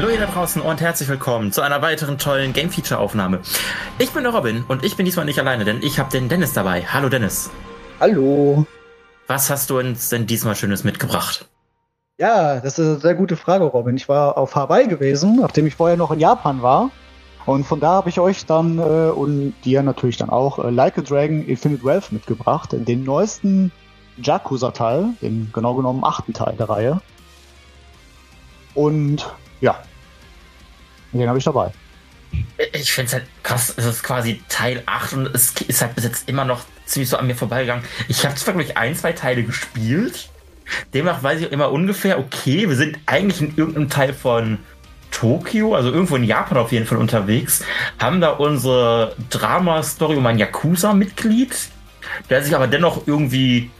Hallo ihr da draußen und herzlich willkommen zu einer weiteren tollen Game Feature Aufnahme. Ich bin der Robin und ich bin diesmal nicht alleine, denn ich habe den Dennis dabei. Hallo Dennis. Hallo. Was hast du uns denn diesmal Schönes mitgebracht? Ja, das ist eine sehr gute Frage, Robin. Ich war auf Hawaii gewesen, nachdem ich vorher noch in Japan war. Und von da habe ich euch dann äh, und dir natürlich dann auch äh, Like a Dragon Infinite Wealth mitgebracht, den neuesten Yakuza-Teil, den genau genommen achten Teil der Reihe. Und ja, den habe ich dabei. Ich finde es halt krass, es ist quasi Teil 8 und es ist halt bis jetzt immer noch ziemlich so an mir vorbeigegangen. Ich habe zwar, glaube ich, ein, zwei Teile gespielt. Demnach weiß ich immer ungefähr, okay, wir sind eigentlich in irgendeinem Teil von Tokio, also irgendwo in Japan auf jeden Fall unterwegs, haben da unsere Drama-Story um ein Yakuza-Mitglied, der sich aber dennoch irgendwie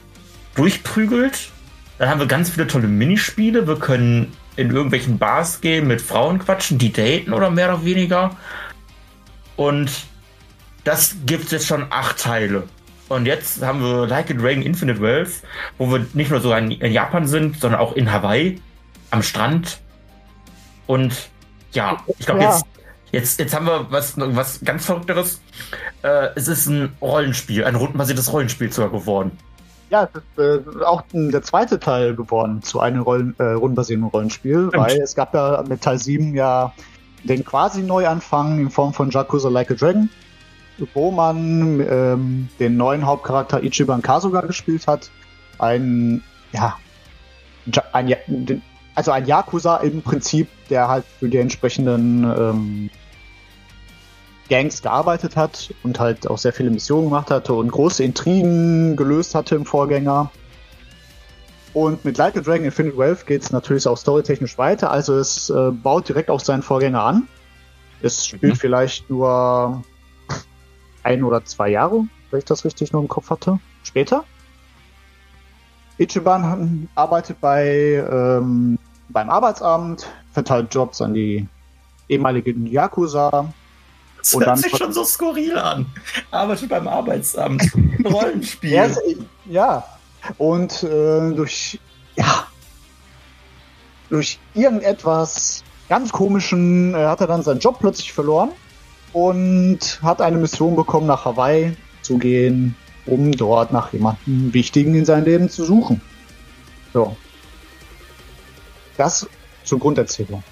durchprügelt. Dann haben wir ganz viele tolle Minispiele. Wir können in irgendwelchen Bars gehen, mit Frauen quatschen, die daten oder mehr oder weniger. Und das gibt es jetzt schon acht Teile. Und jetzt haben wir Like a Dragon Infinite Wealth, wo wir nicht nur so in, in Japan sind, sondern auch in Hawaii am Strand. Und ja, ich glaube, ja. jetzt, jetzt, jetzt haben wir was, was ganz Verrückteres. Äh, es ist ein Rollenspiel, ein rundenbasiertes Rollenspiel sogar geworden. Ja, das ist äh, auch der zweite Teil geworden zu einem Rollen, äh, rundenbasierten Rollenspiel, Stimmt. weil es gab ja mit Teil 7 ja den quasi Neuanfang in Form von Yakuza Like a Dragon, wo man ähm, den neuen Hauptcharakter Ichiban Kasuga gespielt hat. Ein, ja, ein, also ein Yakuza im Prinzip, der halt für die entsprechenden ähm, Gangs gearbeitet hat und halt auch sehr viele Missionen gemacht hatte und große Intrigen gelöst hatte im Vorgänger. Und mit Like a Dragon Infinite Wealth geht es natürlich auch storytechnisch weiter. Also es äh, baut direkt auf seinen Vorgänger an. Es spielt mhm. vielleicht nur ein oder zwei Jahre, wenn ich das richtig nur im Kopf hatte. Später. Ichiban arbeitet bei ähm, beim Arbeitsamt, verteilt Jobs an die ehemaligen Yakuza, das und hört sich schon so skurril an. Arbeitet beim Arbeitsamt. Rollenspiel. ja, ja. Und äh, durch, ja, durch irgendetwas ganz komischen äh, hat er dann seinen Job plötzlich verloren und hat eine Mission bekommen, nach Hawaii zu gehen, um dort nach jemandem Wichtigen in seinem Leben zu suchen. So. Das zur Grunderzählung.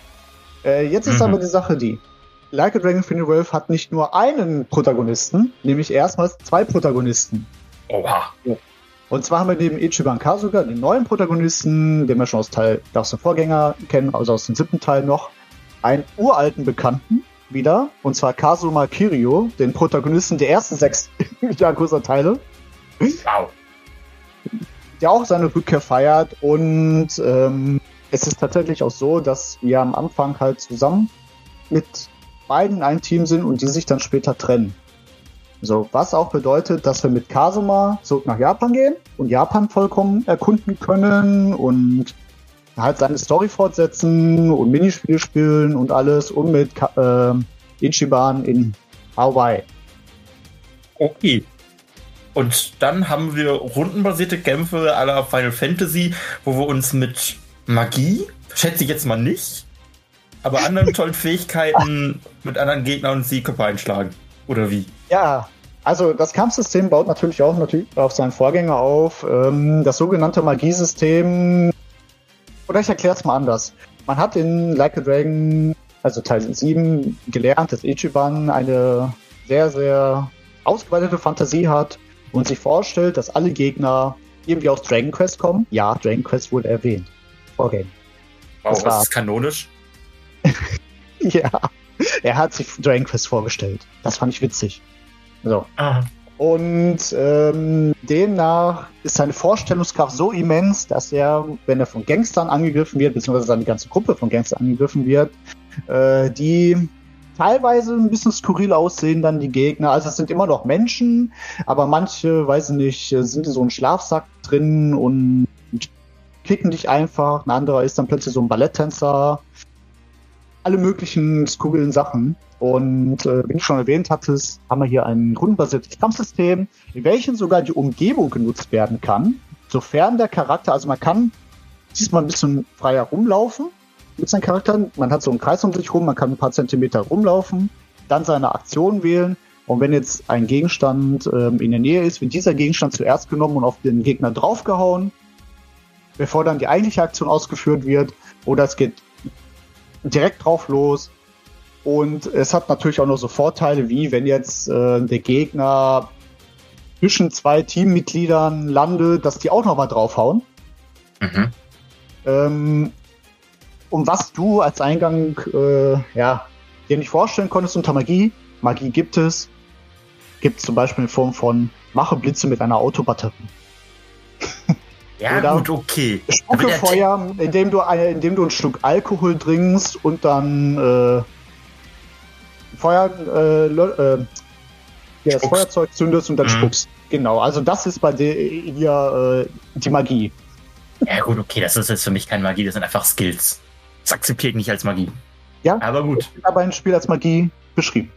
Äh, jetzt ist mhm. aber die Sache die. Like a Dragon Infinity Wolf hat nicht nur einen Protagonisten, nämlich erstmals zwei Protagonisten. Oha. Und zwar haben wir neben Ichiban Kasuga den neuen Protagonisten, den wir schon aus Teil aus dem Vorgänger kennen, also aus dem siebten Teil noch, einen uralten Bekannten wieder, und zwar Kazuma Kirio, den Protagonisten der ersten sechs Yakuza-Teile. Wow. Der auch seine Rückkehr feiert und ähm, es ist tatsächlich auch so, dass wir am Anfang halt zusammen mit beiden ein Team sind und die sich dann später trennen. So, was auch bedeutet, dass wir mit Kasuma zurück nach Japan gehen und Japan vollkommen erkunden können und halt seine Story fortsetzen und Minispiele spielen und alles und mit äh, Ichiban in Hawaii. Okay. Und dann haben wir rundenbasierte Kämpfe aller Final Fantasy, wo wir uns mit Magie, schätze ich jetzt mal nicht, aber anderen tollen Fähigkeiten mit anderen Gegnern und sie Köpfe einschlagen. Oder wie? Ja, also das Kampfsystem baut natürlich auch natürlich auf seinen Vorgänger auf. Ähm, das sogenannte Magiesystem. Oder ich erkläre es mal anders. Man hat in Like a Dragon, also Teil 7, gelernt, dass Ichiban eine sehr, sehr ausgebreitete Fantasie hat und sich vorstellt, dass alle Gegner irgendwie aus Dragon Quest kommen. Ja, Dragon Quest wurde erwähnt. Vorgehen. Wow, das, das ist kanonisch. ja. Er hat sich Dragon Quest vorgestellt. Das fand ich witzig. So. Ah. Und ähm, demnach ist seine Vorstellungskraft so immens, dass er, wenn er von Gangstern angegriffen wird, beziehungsweise seine ganze Gruppe von Gangstern angegriffen wird, äh, die teilweise ein bisschen skurril aussehen dann die Gegner. Also es sind immer noch Menschen, aber manche, weiß ich nicht, sind in so einem Schlafsack drin und kicken dich einfach. Ein anderer ist dann plötzlich so ein Balletttänzer. Alle möglichen skurrilen Sachen. Und äh, wie du schon erwähnt hattest, haben wir hier ein rundenbasiertes Kampfsystem, in welchem sogar die Umgebung genutzt werden kann, sofern der Charakter, also man kann diesmal ein bisschen freier rumlaufen mit seinen Charakteren. Man hat so einen Kreis um sich rum, man kann ein paar Zentimeter rumlaufen, dann seine Aktion wählen. Und wenn jetzt ein Gegenstand ähm, in der Nähe ist, wird dieser Gegenstand zuerst genommen und auf den Gegner draufgehauen, bevor dann die eigentliche Aktion ausgeführt wird. Oder es geht direkt drauf los. Und es hat natürlich auch noch so Vorteile, wie wenn jetzt äh, der Gegner zwischen zwei Teammitgliedern landet, dass die auch noch mal draufhauen. Mhm. Ähm, und was du als Eingang äh, ja, dir nicht vorstellen konntest unter Magie, Magie gibt es, gibt es zum Beispiel in Form von Mache Blitze mit einer Autobatterie. Ja, Oder gut, okay. Spucke Feuer, indem du, indem du ein Stück Alkohol trinkst und dann äh, Feuer, äh, äh, ja, das Feuerzeug zündest und dann mhm. spuckst. Genau, also das ist bei dir hier äh, die Magie. Ja gut, okay, das ist jetzt für mich keine Magie, das sind einfach Skills. Das akzeptiert nicht als Magie. Ja, aber gut. Aber ein Spiel als Magie beschrieben.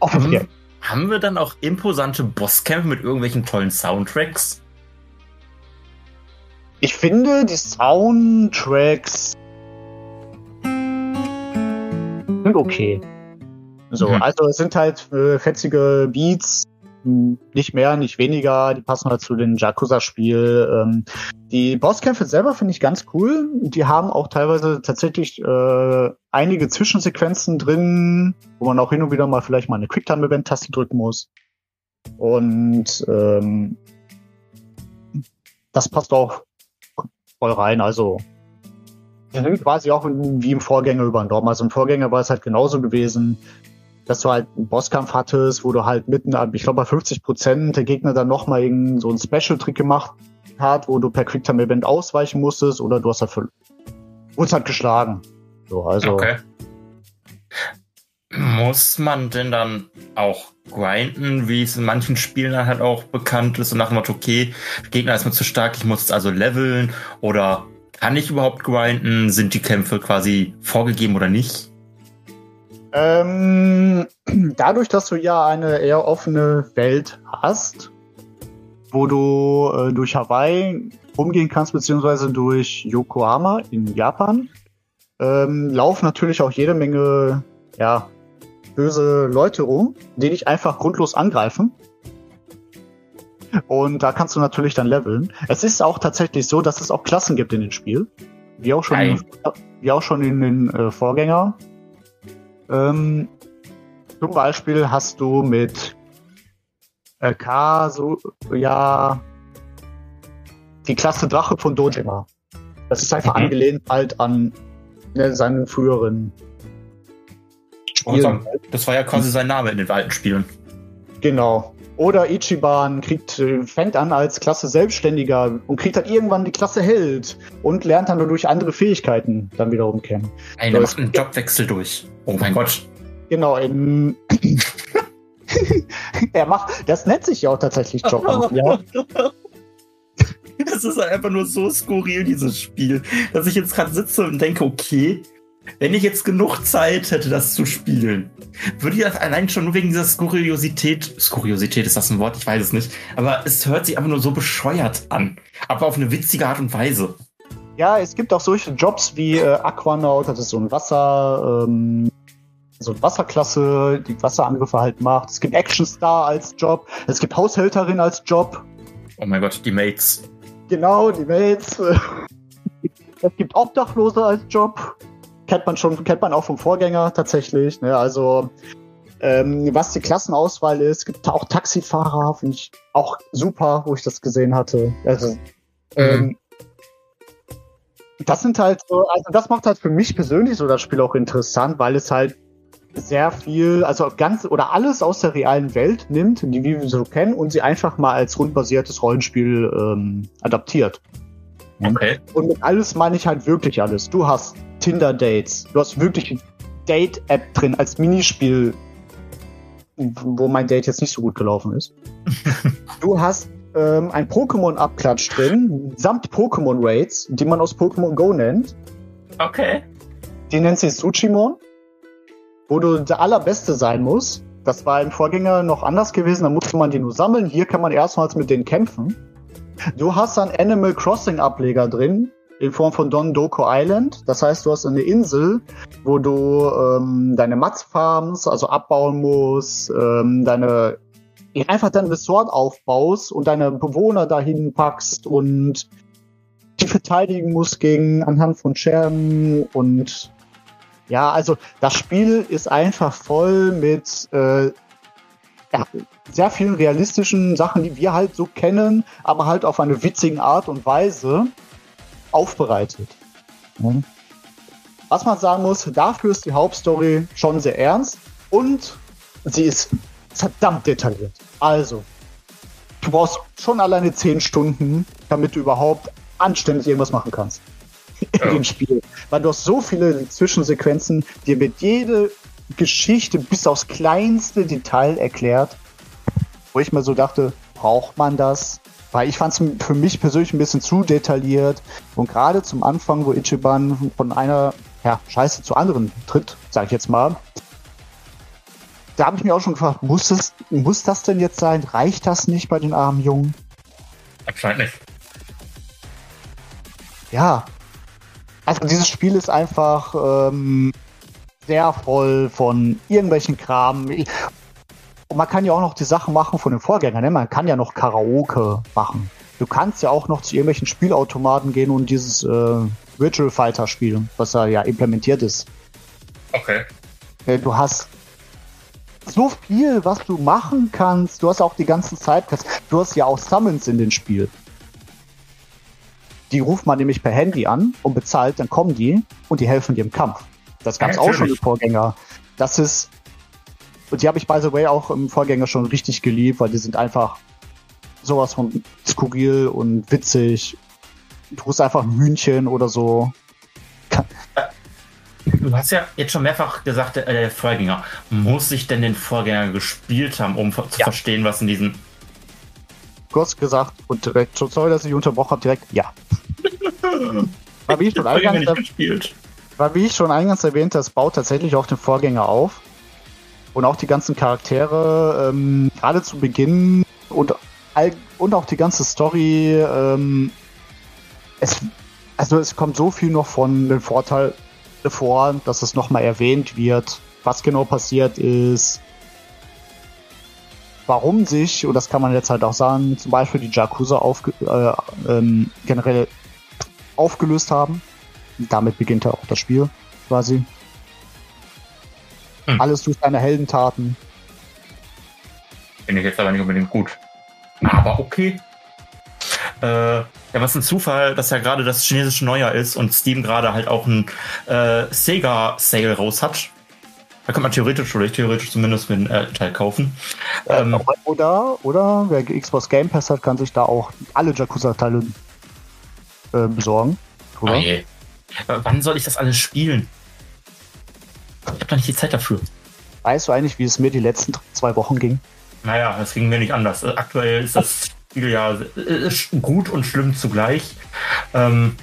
Offiziell. Haben, haben wir dann auch imposante Bosskämpfe mit irgendwelchen tollen Soundtracks? Ich finde, die Soundtracks sind okay. So, mhm. also es sind halt äh, fetzige Beats, nicht mehr, nicht weniger. Die passen halt zu den Yakuza-Spiel. Ähm, die Bosskämpfe selber finde ich ganz cool. Die haben auch teilweise tatsächlich äh, einige Zwischensequenzen drin, wo man auch hin und wieder mal vielleicht mal eine Quicktime-Event-Taste drücken muss. Und ähm, das passt auch voll rein. Also die sind quasi auch wie im Vorgänger übernommen. Also im Vorgänger war es halt genauso gewesen dass du halt einen Bosskampf hattest, wo du halt mitten, ich glaube bei 50 Prozent der Gegner dann nochmal irgend so einen Special-Trick gemacht hat, wo du per Quicktime-Event ausweichen musstest oder du hast halt wurdest halt geschlagen. So, also. Okay. Muss man denn dann auch grinden, wie es in manchen Spielen dann halt auch bekannt ist und nach dem Motto, okay, Gegner ist mir zu stark, ich muss jetzt also leveln oder kann ich überhaupt grinden? Sind die Kämpfe quasi vorgegeben oder nicht? Ähm, dadurch, dass du ja eine eher offene Welt hast, wo du äh, durch Hawaii rumgehen kannst, beziehungsweise durch Yokohama in Japan, ähm, laufen natürlich auch jede Menge, ja, böse Leute rum, die dich einfach grundlos angreifen. Und da kannst du natürlich dann leveln. Es ist auch tatsächlich so, dass es auch Klassen gibt in dem Spiel. Wie auch schon, in, wie auch schon in den äh, Vorgänger ähm, zum Beispiel hast du mit äh, K so, ja, die Klasse Drache von Dojima. Das ist einfach mhm. angelehnt halt an ne, seinen früheren Spielen. Das war ja quasi sein Name in den alten Spielen. Genau. Oder Ichiban kriegt, äh, fängt an als Klasse Selbstständiger und kriegt dann irgendwann die Klasse Held und lernt dann durch andere Fähigkeiten dann wiederum kennen. Einer macht einen Jobwechsel durch. Oh mein Gott. Genau, in er macht, das nennt sich ja auch tatsächlich Job. ja. Das ist einfach nur so skurril, dieses Spiel, dass ich jetzt gerade sitze und denke, okay, wenn ich jetzt genug Zeit hätte, das zu spielen, würde ich das allein schon nur wegen dieser Skurriosität, Skurriosität ist das ein Wort, ich weiß es nicht, aber es hört sich einfach nur so bescheuert an, aber auf eine witzige Art und Weise. Ja, es gibt auch solche Jobs wie äh, Aquanaut, das ist so ein Wasser, ähm, so eine Wasserklasse, die Wasserangriffe halt macht. Es gibt Action Star als Job, es gibt Haushälterin als Job. Oh mein Gott, die Mates. Genau, die Mates. es gibt Obdachlose als Job kennt man schon, kennt man auch vom Vorgänger tatsächlich. Ne? Also ähm, was die Klassenauswahl ist, gibt auch Taxifahrer, finde ich auch super, wo ich das gesehen hatte. Also mhm. ähm, das sind halt so, also das macht halt für mich persönlich so das Spiel auch interessant, weil es halt sehr viel, also ganz oder alles aus der realen Welt nimmt, die wir so kennen, und sie einfach mal als rundbasiertes Rollenspiel ähm, adaptiert. Okay. Und mit alles meine ich halt wirklich alles. Du hast Tinder-Dates, du hast wirklich eine Date-App drin als Minispiel, wo mein Date jetzt nicht so gut gelaufen ist. du hast ähm, ein Pokémon-Abklatsch drin, samt Pokémon-Raids, die man aus Pokémon Go nennt. Okay. Die nennt sich Suchimon, wo du der Allerbeste sein musst. Das war im Vorgänger noch anders gewesen, da musste man die nur sammeln. Hier kann man erstmals mit denen kämpfen. Du hast einen Animal Crossing Ableger drin, in Form von Don Doko Island. Das heißt, du hast eine Insel, wo du ähm, deine Mats farmst, also abbauen musst, ähm, deine einfach dein Resort aufbaust und deine Bewohner dahin packst und die verteidigen musst gegen anhand von Scherben und ja, also das Spiel ist einfach voll mit äh, ja, sehr vielen realistischen Sachen, die wir halt so kennen, aber halt auf eine witzige Art und Weise aufbereitet. Mhm. Was man sagen muss, dafür ist die Hauptstory schon sehr ernst und sie ist verdammt detailliert. Also, du brauchst schon alleine 10 Stunden, damit du überhaupt anständig irgendwas machen kannst in ja. dem Spiel. Weil du hast so viele Zwischensequenzen, dir wird jede Geschichte bis aufs kleinste Detail erklärt, wo ich mir so dachte, braucht man das? Weil ich fand es für mich persönlich ein bisschen zu detailliert. Und gerade zum Anfang, wo Ichiban von einer ja, Scheiße zu anderen tritt, sag ich jetzt mal, da habe ich mir auch schon gefragt, muss das, muss das denn jetzt sein? Reicht das nicht bei den armen Jungen? Anscheinend nicht. Ja. Also dieses Spiel ist einfach ähm, sehr voll von irgendwelchen Kram. Und man kann ja auch noch die Sachen machen von den Vorgängern. Ne? Man kann ja noch Karaoke machen. Du kannst ja auch noch zu irgendwelchen Spielautomaten gehen und dieses äh, Virtual Fighter spielen, was da ja implementiert ist. Okay. Äh, du hast so viel, was du machen kannst. Du hast auch die ganzen Sidequests. Du hast ja auch Summons in dem Spiel. Die ruft man nämlich per Handy an und bezahlt, dann kommen die und die helfen dir im Kampf. Das gab es ja, auch schon im Vorgänger. Das ist, und die habe ich by the way auch im Vorgänger schon richtig geliebt, weil die sind einfach sowas von skurril und witzig. Du rufst einfach ein Hühnchen oder so. Du hast ja jetzt schon mehrfach gesagt, äh, der Vorgänger. Muss ich denn den Vorgänger gespielt haben, um zu ja. verstehen, was in diesem. Kurz gesagt und direkt, sorry, dass ich unterbrochen habe, direkt ja. war, wie ich schon eingangs, war wie ich schon eingangs erwähnt habe, es baut tatsächlich auch den Vorgänger auf. Und auch die ganzen Charaktere, ähm, gerade zu Beginn und, und auch die ganze Story, ähm, es, also es kommt so viel noch von dem Vorteil vor, dass es nochmal erwähnt wird, was genau passiert ist, warum sich, und das kann man jetzt halt auch sagen, zum Beispiel die Jakuza aufge äh, ähm, generell aufgelöst haben. Damit beginnt ja auch das Spiel quasi. Hm. Alles durch deine Heldentaten. Finde ich jetzt aber nicht unbedingt gut. Aber okay. Äh, ja, was ein Zufall, dass ja gerade das chinesische Neujahr ist und Steam gerade halt auch ein äh, Sega-Sale raus hat. Da kann man theoretisch, oder ich theoretisch zumindest mit einem äh, Teil kaufen. Ähm, oder, oder wer Xbox Game Pass hat, kann sich da auch alle Jakuza-Teile äh, besorgen. Oder? Oh. Wann soll ich das alles spielen? Ich habe da nicht die Zeit dafür. Weißt du eigentlich, wie es mir die letzten zwei Wochen ging? Naja, es ging mir nicht anders. Aktuell ist das Spiel ja ist gut und schlimm zugleich. Ähm,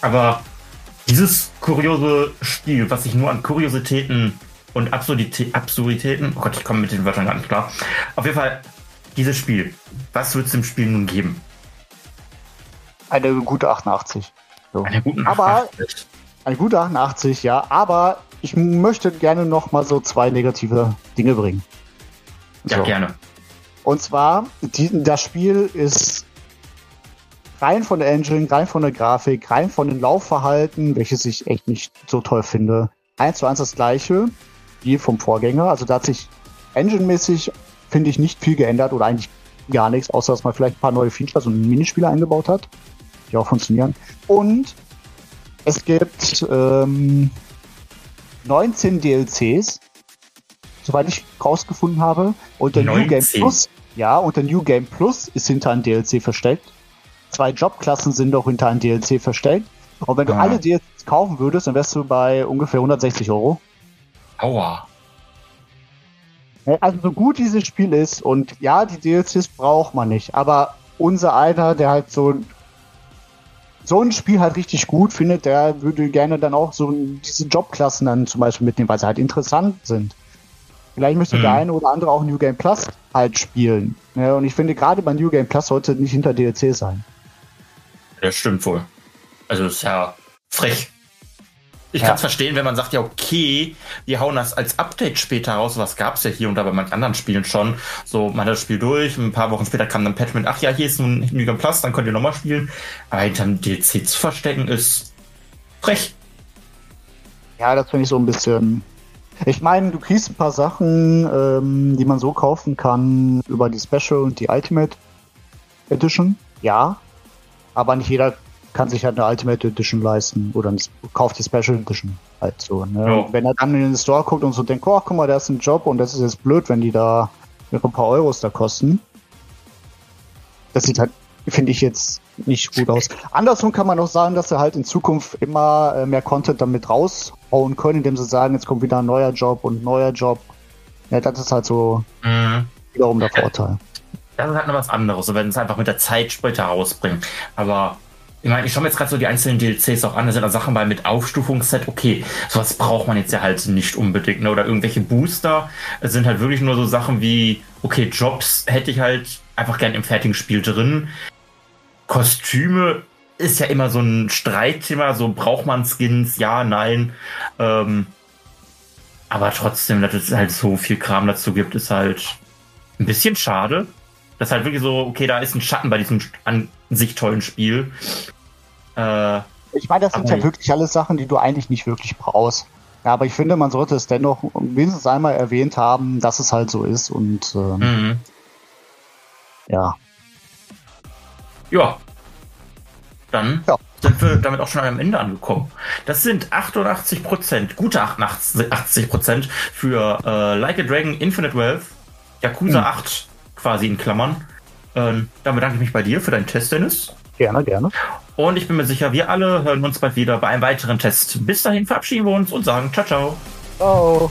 aber dieses kuriose Spiel, was sich nur an Kuriositäten und Absurditä Absurditäten, oh Gott, ich komme mit den Wörtern gar nicht klar. Auf jeden Fall, dieses Spiel, was wird es im Spiel nun geben? Eine gute 88. So. Eine gute 88. Aber, eine gute 88, ja, aber ich möchte gerne noch mal so zwei negative Dinge bringen. So. Ja, gerne. Und zwar, die, das Spiel ist rein von der Engine, rein von der Grafik, rein von den Laufverhalten, welches ich echt nicht so toll finde. Eins zu eins das gleiche wie vom Vorgänger. Also da hat sich engine-mäßig, finde ich, nicht viel geändert oder eigentlich gar nichts, außer dass man vielleicht ein paar neue Features und Minispiele eingebaut hat, die auch funktionieren. Und es gibt ähm, 19 DLCs, soweit ich rausgefunden habe. Und der 19. New Game Plus, ja, und der New Game Plus ist hinter einem DLC versteckt. Zwei Jobklassen sind auch hinter einem DLC versteckt. Und wenn du ah. alle DLCs kaufen würdest, dann wärst du bei ungefähr 160 Euro. Aua. Also so gut dieses Spiel ist und ja, die DLCs braucht man nicht, aber unser einer, der halt so so ein Spiel halt richtig gut findet, der würde gerne dann auch so diese Jobklassen dann zum Beispiel mitnehmen, weil sie halt interessant sind. Vielleicht möchte mhm. der eine oder andere auch New Game Plus halt spielen. Ja, und ich finde, gerade bei New Game Plus sollte nicht hinter DLC sein. Das stimmt wohl. Also ist ja frech. Ich ja. kann es verstehen, wenn man sagt, ja, okay, die hauen das als Update später raus. Was gab es ja hier und da bei manchen anderen Spielen schon. So, man hat das Spiel durch, ein paar Wochen später kam dann Patch mit, ach ja, hier ist nun New Game Plus, dann könnt ihr nochmal spielen. Aber hinterm DLC zu verstecken ist frech. Ja, das finde ich so ein bisschen. Ich meine, du kriegst ein paar Sachen, ähm, die man so kaufen kann über die Special und die Ultimate Edition. Ja. Aber nicht jeder kann sich halt eine Ultimate Edition leisten oder kauft die Special Edition halt so. Ne? Ja. Wenn er dann in den Store guckt und so denkt, oh, guck mal, da ist ein Job und das ist jetzt blöd, wenn die da ihre paar Euros da kosten. Das sieht halt, finde ich jetzt nicht gut aus. Andersrum kann man auch sagen, dass sie halt in Zukunft immer äh, mehr Content damit raushauen können, indem sie sagen, jetzt kommt wieder ein neuer Job und ein neuer Job. Ja, das ist halt so mhm. wiederum der Vorteil. Das ist halt noch was anderes, wenn es einfach mit der Zeit später rausbringen. Aber ich meine, ich schaue mir jetzt gerade so die einzelnen DLCs auch an. Da sind da Sachen bei mit Aufstufungsset. Okay, sowas braucht man jetzt ja halt nicht unbedingt. Ne? Oder irgendwelche Booster. Es sind halt wirklich nur so Sachen wie, okay, Jobs hätte ich halt einfach gern im fertigen Spiel drin. Kostüme ist ja immer so ein Streitthema. So braucht man Skins? Ja, nein. Ähm, aber trotzdem, dass es halt so viel Kram dazu gibt, ist halt ein bisschen schade. Das ist halt wirklich so, okay, da ist ein Schatten bei diesem an sich tollen Spiel. Äh, ich meine, das sind ja wirklich alles Sachen, die du eigentlich nicht wirklich brauchst. Ja, aber ich finde, man sollte es dennoch wenigstens einmal erwähnt haben, dass es halt so ist und ähm, mhm. ja. Ja. Dann ja. sind wir damit auch schon am Ende angekommen. Das sind 88 Prozent, gute 88 Prozent für äh, Like a Dragon Infinite Wealth, Yakuza mhm. 8 quasi in Klammern. Ähm, dann bedanke ich mich bei dir für deinen Test, Dennis. Gerne, gerne. Und ich bin mir sicher, wir alle hören uns bald wieder bei einem weiteren Test. Bis dahin verabschieden wir uns und sagen ciao, ciao. Ciao.